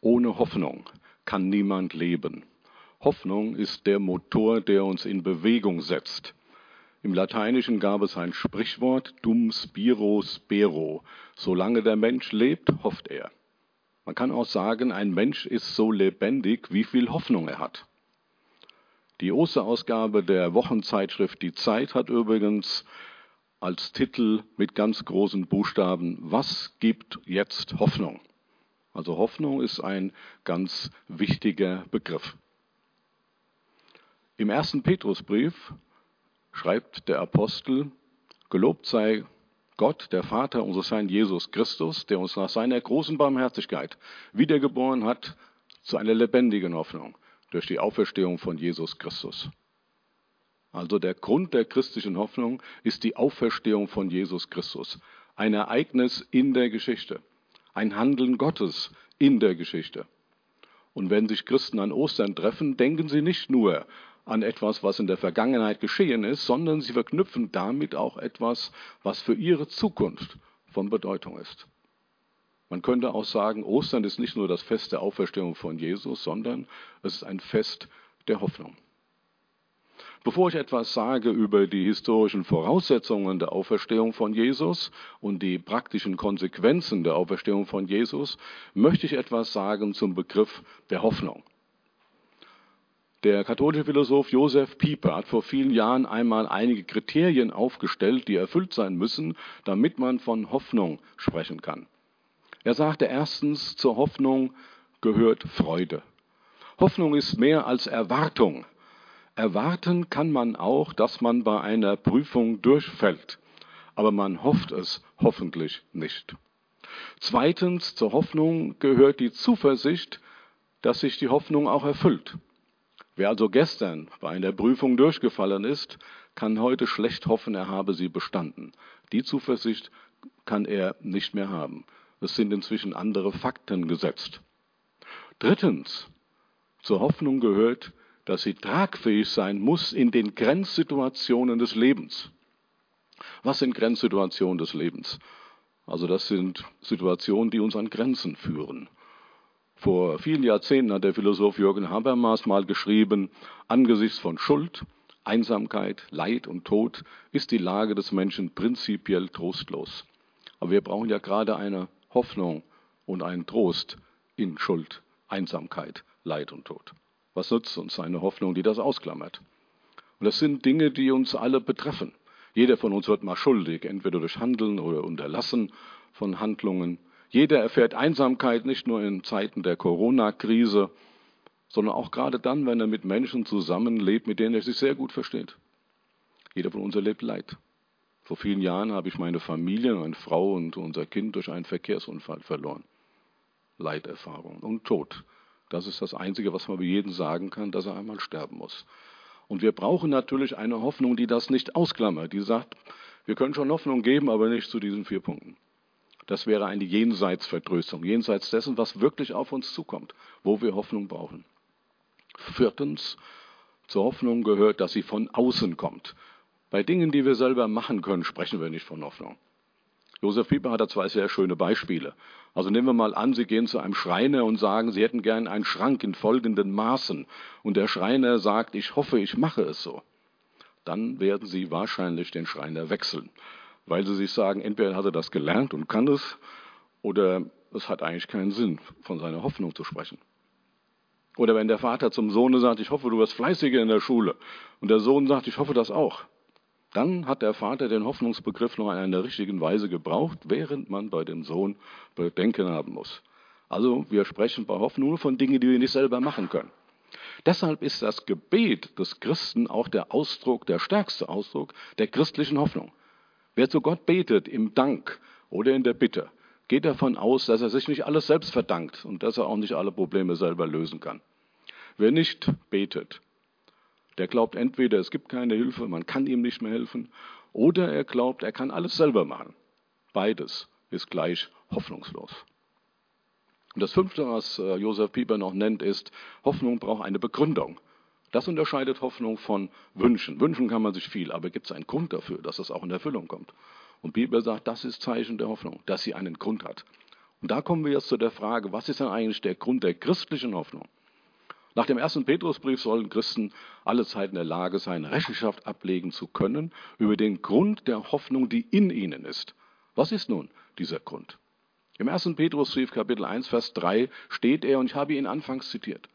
Ohne Hoffnung kann niemand leben. Hoffnung ist der Motor, der uns in Bewegung setzt. Im Lateinischen gab es ein Sprichwort, dum spiro spero. Solange der Mensch lebt, hofft er. Man kann auch sagen, ein Mensch ist so lebendig, wie viel Hoffnung er hat. Die Osterausgabe der Wochenzeitschrift Die Zeit hat übrigens als Titel mit ganz großen Buchstaben, was gibt jetzt Hoffnung? Also Hoffnung ist ein ganz wichtiger Begriff. Im ersten Petrusbrief schreibt der Apostel, gelobt sei Gott, der Vater unseres Herrn Jesus Christus, der uns nach seiner großen Barmherzigkeit wiedergeboren hat zu einer lebendigen Hoffnung durch die Auferstehung von Jesus Christus. Also der Grund der christlichen Hoffnung ist die Auferstehung von Jesus Christus. Ein Ereignis in der Geschichte. Ein Handeln Gottes in der Geschichte. Und wenn sich Christen an Ostern treffen, denken sie nicht nur an etwas, was in der Vergangenheit geschehen ist, sondern sie verknüpfen damit auch etwas, was für ihre Zukunft von Bedeutung ist. Man könnte auch sagen, Ostern ist nicht nur das Fest der Auferstehung von Jesus, sondern es ist ein Fest der Hoffnung. Bevor ich etwas sage über die historischen Voraussetzungen der Auferstehung von Jesus und die praktischen Konsequenzen der Auferstehung von Jesus, möchte ich etwas sagen zum Begriff der Hoffnung. Der katholische Philosoph Josef Pieper hat vor vielen Jahren einmal einige Kriterien aufgestellt, die erfüllt sein müssen, damit man von Hoffnung sprechen kann. Er sagte erstens, zur Hoffnung gehört Freude. Hoffnung ist mehr als Erwartung. Erwarten kann man auch, dass man bei einer Prüfung durchfällt, aber man hofft es hoffentlich nicht. Zweitens, zur Hoffnung gehört die Zuversicht, dass sich die Hoffnung auch erfüllt. Wer also gestern bei einer Prüfung durchgefallen ist, kann heute schlecht hoffen, er habe sie bestanden. Die Zuversicht kann er nicht mehr haben. Es sind inzwischen andere Fakten gesetzt. Drittens, zur Hoffnung gehört, dass sie tragfähig sein muss in den Grenzsituationen des Lebens. Was sind Grenzsituationen des Lebens? Also das sind Situationen, die uns an Grenzen führen. Vor vielen Jahrzehnten hat der Philosoph Jürgen Habermas mal geschrieben, angesichts von Schuld, Einsamkeit, Leid und Tod ist die Lage des Menschen prinzipiell trostlos. Aber wir brauchen ja gerade eine Hoffnung und einen Trost in Schuld, Einsamkeit, Leid und Tod. Was nutzt uns eine Hoffnung, die das ausklammert? Und das sind Dinge, die uns alle betreffen. Jeder von uns wird mal schuldig, entweder durch Handeln oder Unterlassen von Handlungen. Jeder erfährt Einsamkeit nicht nur in Zeiten der Corona-Krise, sondern auch gerade dann, wenn er mit Menschen zusammenlebt, mit denen er sich sehr gut versteht. Jeder von uns erlebt Leid. Vor vielen Jahren habe ich meine Familie, meine Frau und unser Kind durch einen Verkehrsunfall verloren. Leiterfahrung und Tod. Das ist das Einzige, was man bei jedem sagen kann, dass er einmal sterben muss. Und wir brauchen natürlich eine Hoffnung, die das nicht ausklammert, die sagt, wir können schon Hoffnung geben, aber nicht zu diesen vier Punkten. Das wäre eine Jenseitsvertröstung, jenseits dessen, was wirklich auf uns zukommt, wo wir Hoffnung brauchen. Viertens, zur Hoffnung gehört, dass sie von außen kommt. Bei Dingen, die wir selber machen können, sprechen wir nicht von Hoffnung. Josef Pieper hat da zwei sehr schöne Beispiele. Also nehmen wir mal an, Sie gehen zu einem Schreiner und sagen, Sie hätten gern einen Schrank in folgenden Maßen. Und der Schreiner sagt, ich hoffe, ich mache es so. Dann werden Sie wahrscheinlich den Schreiner wechseln weil sie sich sagen, entweder hat er das gelernt und kann es, oder es hat eigentlich keinen Sinn, von seiner Hoffnung zu sprechen. Oder wenn der Vater zum Sohn sagt, ich hoffe, du wirst fleißiger in der Schule, und der Sohn sagt, ich hoffe das auch, dann hat der Vater den Hoffnungsbegriff noch in einer richtigen Weise gebraucht, während man bei dem Sohn Bedenken haben muss. Also wir sprechen bei Hoffnung nur von Dingen, die wir nicht selber machen können. Deshalb ist das Gebet des Christen auch der Ausdruck, der stärkste Ausdruck der christlichen Hoffnung. Wer zu Gott betet im Dank oder in der Bitte, geht davon aus, dass er sich nicht alles selbst verdankt und dass er auch nicht alle Probleme selber lösen kann. Wer nicht betet, der glaubt entweder, es gibt keine Hilfe, man kann ihm nicht mehr helfen, oder er glaubt, er kann alles selber machen. Beides ist gleich hoffnungslos. Und das fünfte, was äh, Josef Pieper noch nennt, ist, Hoffnung braucht eine Begründung. Das unterscheidet Hoffnung von Wünschen. Wünschen kann man sich viel, aber gibt es einen Grund dafür, dass es auch in Erfüllung kommt? Und Bibel sagt, das ist Zeichen der Hoffnung, dass sie einen Grund hat. Und da kommen wir jetzt zu der Frage, was ist denn eigentlich der Grund der christlichen Hoffnung? Nach dem ersten Petrusbrief sollen Christen alle Zeit in der Lage sein, Rechenschaft ablegen zu können über den Grund der Hoffnung, die in ihnen ist. Was ist nun dieser Grund? Im ersten Petrusbrief Kapitel 1, Vers 3 steht er, und ich habe ihn anfangs zitiert.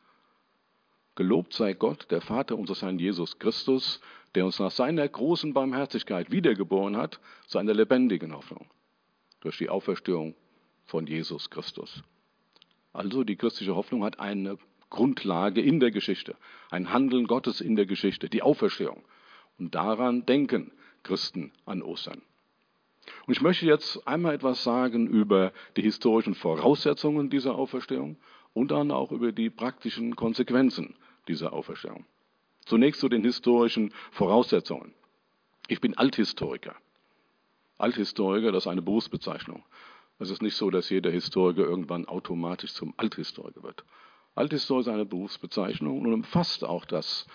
Gelobt sei Gott, der Vater unseres Herrn Jesus Christus, der uns nach seiner großen Barmherzigkeit wiedergeboren hat zu einer lebendigen Hoffnung durch die Auferstehung von Jesus Christus. Also die christliche Hoffnung hat eine Grundlage in der Geschichte, ein Handeln Gottes in der Geschichte, die Auferstehung. Und daran denken Christen an Ostern. Und ich möchte jetzt einmal etwas sagen über die historischen Voraussetzungen dieser Auferstehung und dann auch über die praktischen Konsequenzen dieser Auferstehung. Zunächst zu den historischen Voraussetzungen. Ich bin Althistoriker. Althistoriker, das ist eine Berufsbezeichnung. Es ist nicht so, dass jeder Historiker irgendwann automatisch zum Althistoriker wird. Althistorie ist eine Berufsbezeichnung und umfasst auch das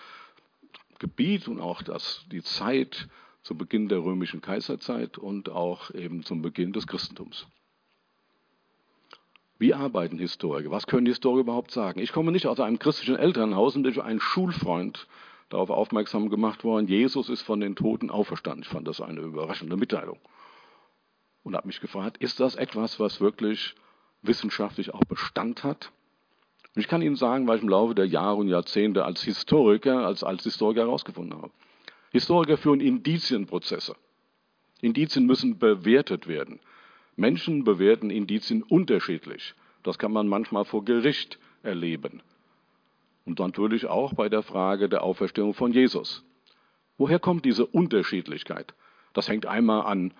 Gebiet und auch das, die Zeit zum Beginn der römischen Kaiserzeit und auch eben zum Beginn des Christentums. Wie arbeiten Historiker? Was können Historiker überhaupt sagen? Ich komme nicht aus einem christlichen Elternhaus und durch einen Schulfreund darauf aufmerksam gemacht worden, Jesus ist von den Toten auferstanden. Ich fand das eine überraschende Mitteilung. Und habe mich gefragt, ist das etwas, was wirklich wissenschaftlich auch Bestand hat? Und ich kann Ihnen sagen, was ich im Laufe der Jahre und Jahrzehnte als Historiker, als, als Historiker herausgefunden habe. Historiker führen Indizienprozesse. Indizien müssen bewertet werden. Menschen bewerten Indizien unterschiedlich. Das kann man manchmal vor Gericht erleben. Und natürlich auch bei der Frage der Auferstehung von Jesus. Woher kommt diese Unterschiedlichkeit? Das hängt einmal an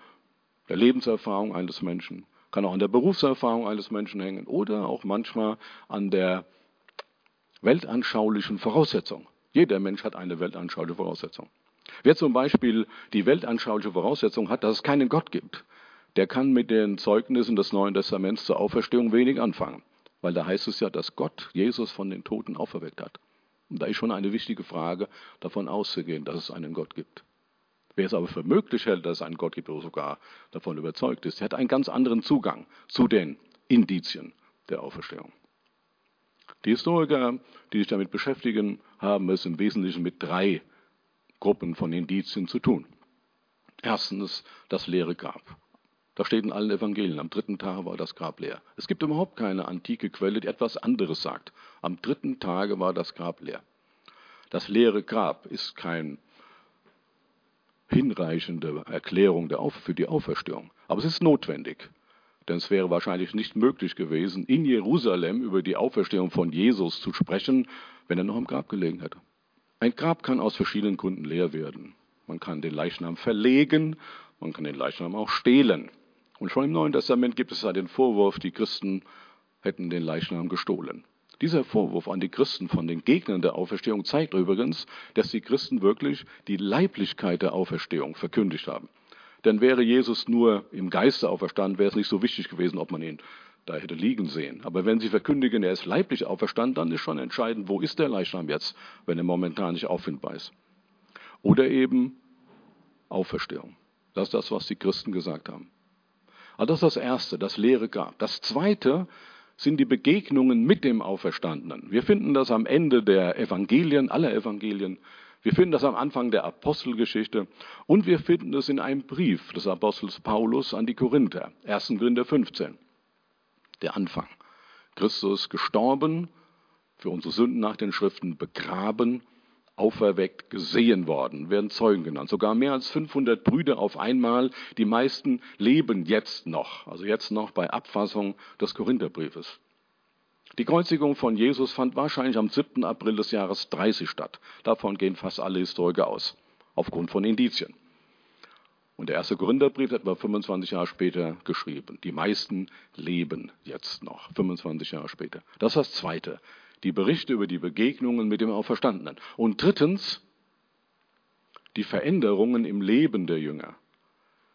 der Lebenserfahrung eines Menschen, kann auch an der Berufserfahrung eines Menschen hängen oder auch manchmal an der weltanschaulichen Voraussetzung. Jeder Mensch hat eine weltanschauliche Voraussetzung. Wer zum Beispiel die weltanschauliche Voraussetzung hat, dass es keinen Gott gibt, der kann mit den Zeugnissen des Neuen Testaments zur Auferstehung wenig anfangen. Weil da heißt es ja, dass Gott Jesus von den Toten auferweckt hat. Und da ist schon eine wichtige Frage, davon auszugehen, dass es einen Gott gibt. Wer es aber für möglich hält, dass es einen Gott gibt oder sogar davon überzeugt ist, der hat einen ganz anderen Zugang zu den Indizien der Auferstehung. Die Historiker, die sich damit beschäftigen, haben es im Wesentlichen mit drei Gruppen von Indizien zu tun. Erstens das leere Grab. Da steht in allen Evangelien, am dritten Tag war das Grab leer. Es gibt überhaupt keine antike Quelle, die etwas anderes sagt. Am dritten Tage war das Grab leer. Das leere Grab ist kein hinreichende Erklärung für die Auferstehung. Aber es ist notwendig. Denn es wäre wahrscheinlich nicht möglich gewesen, in Jerusalem über die Auferstehung von Jesus zu sprechen, wenn er noch im Grab gelegen hätte. Ein Grab kann aus verschiedenen Gründen leer werden. Man kann den Leichnam verlegen, man kann den Leichnam auch stehlen. Und schon im Neuen Testament gibt es ja den Vorwurf, die Christen hätten den Leichnam gestohlen. Dieser Vorwurf an die Christen von den Gegnern der Auferstehung zeigt übrigens, dass die Christen wirklich die Leiblichkeit der Auferstehung verkündigt haben. Denn wäre Jesus nur im Geiste auferstanden, wäre es nicht so wichtig gewesen, ob man ihn da hätte liegen sehen. Aber wenn sie verkündigen, er ist leiblich auferstanden, dann ist schon entscheidend, wo ist der Leichnam jetzt, wenn er momentan nicht auffindbar ist. Oder eben Auferstehung. Das ist das, was die Christen gesagt haben. Also das ist das Erste, das leere Grab. Das Zweite sind die Begegnungen mit dem Auferstandenen. Wir finden das am Ende der Evangelien, aller Evangelien. Wir finden das am Anfang der Apostelgeschichte und wir finden es in einem Brief des Apostels Paulus an die Korinther, 1. Korinther 15, der Anfang. Christus gestorben, für unsere Sünden nach den Schriften begraben auferweckt gesehen worden, werden Zeugen genannt. Sogar mehr als 500 Brüder auf einmal. Die meisten leben jetzt noch, also jetzt noch bei Abfassung des Korintherbriefes. Die Kreuzigung von Jesus fand wahrscheinlich am 7. April des Jahres 30 statt. Davon gehen fast alle Historiker aus, aufgrund von Indizien. Und der erste Korintherbrief etwa 25 Jahre später geschrieben. Die meisten leben jetzt noch, 25 Jahre später. Das ist das Zweite die Berichte über die Begegnungen mit dem Auferstandenen. Und drittens, die Veränderungen im Leben der Jünger.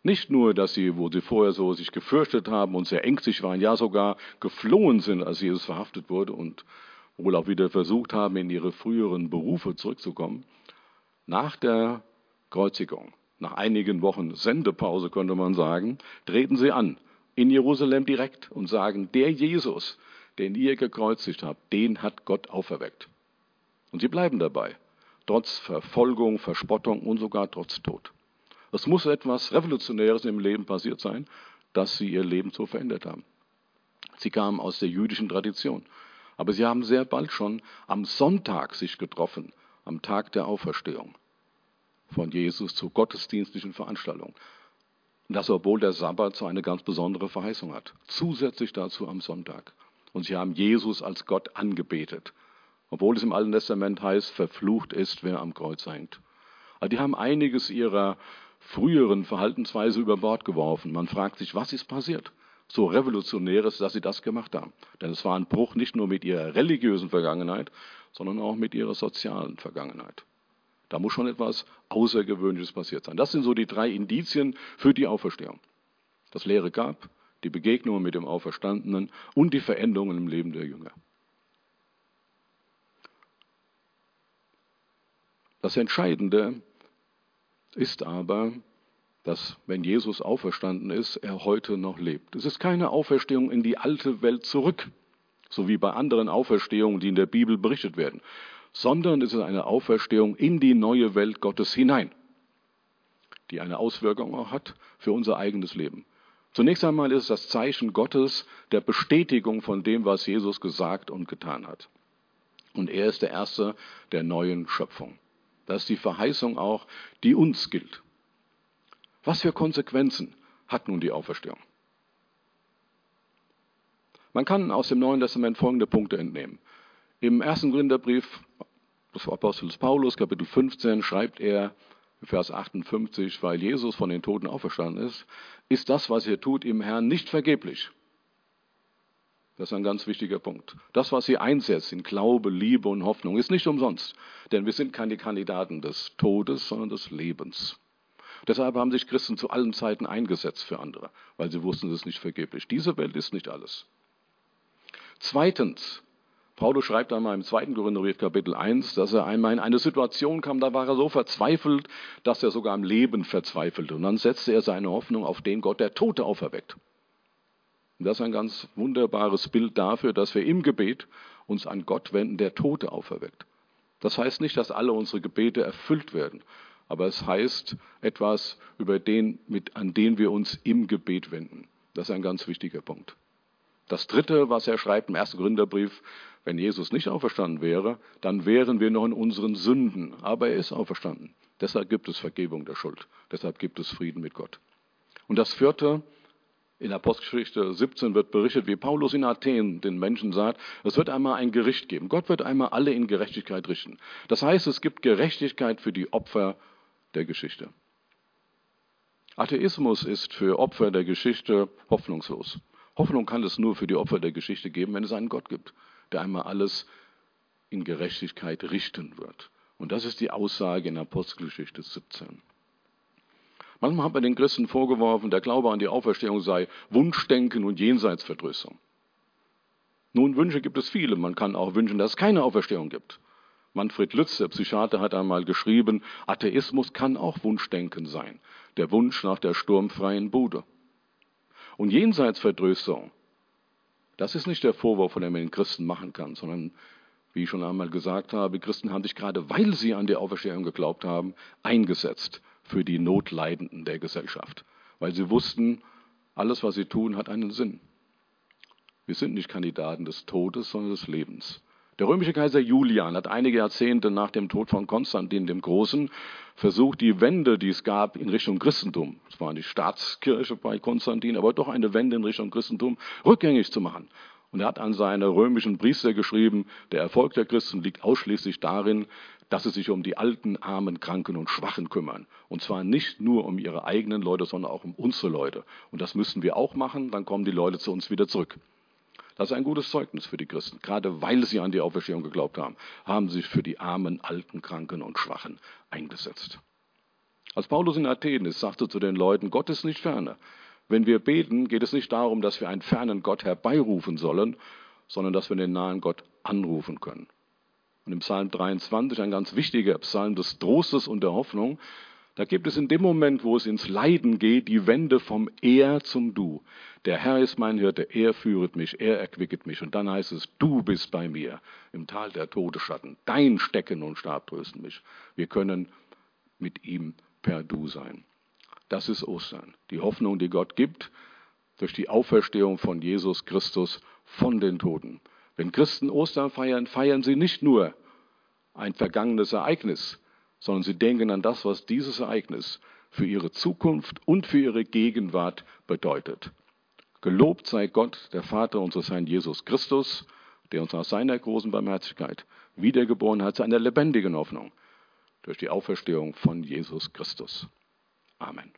Nicht nur, dass sie, wo sie vorher so sich gefürchtet haben und sehr ängstlich waren, ja sogar geflohen sind, als Jesus verhaftet wurde und wohl auch wieder versucht haben, in ihre früheren Berufe zurückzukommen. Nach der Kreuzigung, nach einigen Wochen Sendepause könnte man sagen, treten sie an in Jerusalem direkt und sagen, der Jesus, den ihr gekreuzigt habt, den hat Gott auferweckt. Und sie bleiben dabei, trotz Verfolgung, Verspottung und sogar trotz Tod. Es muss etwas Revolutionäres im Leben passiert sein, dass sie ihr Leben so verändert haben. Sie kamen aus der jüdischen Tradition. Aber sie haben sehr bald schon am Sonntag sich getroffen, am Tag der Auferstehung von Jesus zu gottesdienstlichen Veranstaltungen. Das, obwohl der Sabbat so eine ganz besondere Verheißung hat. Zusätzlich dazu am Sonntag. Und sie haben Jesus als Gott angebetet. Obwohl es im Alten Testament heißt, verflucht ist, wer am Kreuz hängt. Also die haben einiges ihrer früheren Verhaltensweise über Bord geworfen. Man fragt sich, was ist passiert? So revolutionäres, dass sie das gemacht haben. Denn es war ein Bruch nicht nur mit ihrer religiösen Vergangenheit, sondern auch mit ihrer sozialen Vergangenheit. Da muss schon etwas Außergewöhnliches passiert sein. Das sind so die drei Indizien für die Auferstehung. Das leere Grab, die Begegnungen mit dem Auferstandenen und die Veränderungen im Leben der Jünger. Das Entscheidende ist aber, dass wenn Jesus auferstanden ist, er heute noch lebt. Es ist keine Auferstehung in die alte Welt zurück, so wie bei anderen Auferstehungen, die in der Bibel berichtet werden, sondern es ist eine Auferstehung in die neue Welt Gottes hinein, die eine Auswirkung auch hat für unser eigenes Leben. Zunächst einmal ist es das Zeichen Gottes der Bestätigung von dem, was Jesus gesagt und getan hat. Und er ist der Erste der neuen Schöpfung. Das ist die Verheißung auch, die uns gilt. Was für Konsequenzen hat nun die Auferstehung? Man kann aus dem Neuen Testament folgende Punkte entnehmen. Im ersten Gründerbrief des Apostels Paulus, Kapitel 15, schreibt er, Vers 58, weil Jesus von den Toten auferstanden ist, ist das, was ihr tut, im Herrn nicht vergeblich. Das ist ein ganz wichtiger Punkt. Das, was ihr einsetzt in Glaube, Liebe und Hoffnung, ist nicht umsonst. Denn wir sind keine Kandidaten des Todes, sondern des Lebens. Deshalb haben sich Christen zu allen Zeiten eingesetzt für andere, weil sie wussten, es ist nicht vergeblich. Diese Welt ist nicht alles. Zweitens, Paulus schreibt einmal im zweiten Korintherbrief Kapitel 1, dass er einmal in eine Situation kam, da war er so verzweifelt, dass er sogar am Leben verzweifelte. Und dann setzte er seine Hoffnung auf den Gott, der Tote auferweckt. Und das ist ein ganz wunderbares Bild dafür, dass wir im Gebet uns an Gott wenden, der Tote auferweckt. Das heißt nicht, dass alle unsere Gebete erfüllt werden, aber es heißt etwas über den, mit, an den wir uns im Gebet wenden. Das ist ein ganz wichtiger Punkt. Das dritte, was er schreibt im ersten Gründerbrief, wenn Jesus nicht auferstanden wäre, dann wären wir noch in unseren Sünden. Aber er ist auferstanden. Deshalb gibt es Vergebung der Schuld. Deshalb gibt es Frieden mit Gott. Und das vierte, in Apostelgeschichte 17 wird berichtet, wie Paulus in Athen den Menschen sagt, es wird einmal ein Gericht geben. Gott wird einmal alle in Gerechtigkeit richten. Das heißt, es gibt Gerechtigkeit für die Opfer der Geschichte. Atheismus ist für Opfer der Geschichte hoffnungslos. Hoffnung kann es nur für die Opfer der Geschichte geben, wenn es einen Gott gibt, der einmal alles in Gerechtigkeit richten wird. Und das ist die Aussage in Apostelgeschichte 17. Manchmal hat man den Christen vorgeworfen, der Glaube an die Auferstehung sei Wunschdenken und Jenseitsverdrößung. Nun, Wünsche gibt es viele. Man kann auch wünschen, dass es keine Auferstehung gibt. Manfred Lütz, der Psychiater, hat einmal geschrieben, Atheismus kann auch Wunschdenken sein. Der Wunsch nach der sturmfreien Bude. Und Jenseitsverdrößung, das ist nicht der Vorwurf, von dem man den Christen machen kann, sondern, wie ich schon einmal gesagt habe, Christen haben sich gerade, weil sie an die Auferstehung geglaubt haben, eingesetzt für die Notleidenden der Gesellschaft. Weil sie wussten, alles, was sie tun, hat einen Sinn. Wir sind nicht Kandidaten des Todes, sondern des Lebens. Der römische Kaiser Julian hat einige Jahrzehnte nach dem Tod von Konstantin dem Großen versucht, die Wende, die es gab, in Richtung Christentum, es war die Staatskirche bei Konstantin, aber doch eine Wende in Richtung Christentum, rückgängig zu machen. Und er hat an seine römischen Priester geschrieben, der Erfolg der Christen liegt ausschließlich darin, dass sie sich um die alten, armen, kranken und Schwachen kümmern. Und zwar nicht nur um ihre eigenen Leute, sondern auch um unsere Leute. Und das müssen wir auch machen, dann kommen die Leute zu uns wieder zurück. Das ist ein gutes Zeugnis für die Christen. Gerade weil sie an die Auferstehung geglaubt haben, haben sie sich für die armen, alten, kranken und Schwachen eingesetzt. Als Paulus in Athen ist, sagte zu den Leuten, Gott ist nicht ferne. Wenn wir beten, geht es nicht darum, dass wir einen fernen Gott herbeirufen sollen, sondern dass wir den nahen Gott anrufen können. Und im Psalm 23, ein ganz wichtiger Psalm des Trostes und der Hoffnung, Da gibt es in dem Moment, wo es ins Leiden geht, die Wende vom Er zum Du. Der Herr ist mein Hirte, er führet mich, er erquicket mich. Und dann heißt es, du bist bei mir im Tal der Todesschatten. Dein Stecken und Stab trösten mich. Wir können mit ihm per Du sein. Das ist Ostern. Die Hoffnung, die Gott gibt durch die Auferstehung von Jesus Christus von den Toten. Wenn Christen Ostern feiern, feiern sie nicht nur ein vergangenes Ereignis, sondern sie denken an das, was dieses Ereignis für ihre Zukunft und für ihre Gegenwart bedeutet. Gelobt sei Gott, der Vater unseres Herrn Jesus Christus, der uns aus seiner großen Barmherzigkeit wiedergeboren hat zu einer lebendigen Hoffnung durch die Auferstehung von Jesus Christus. Amen.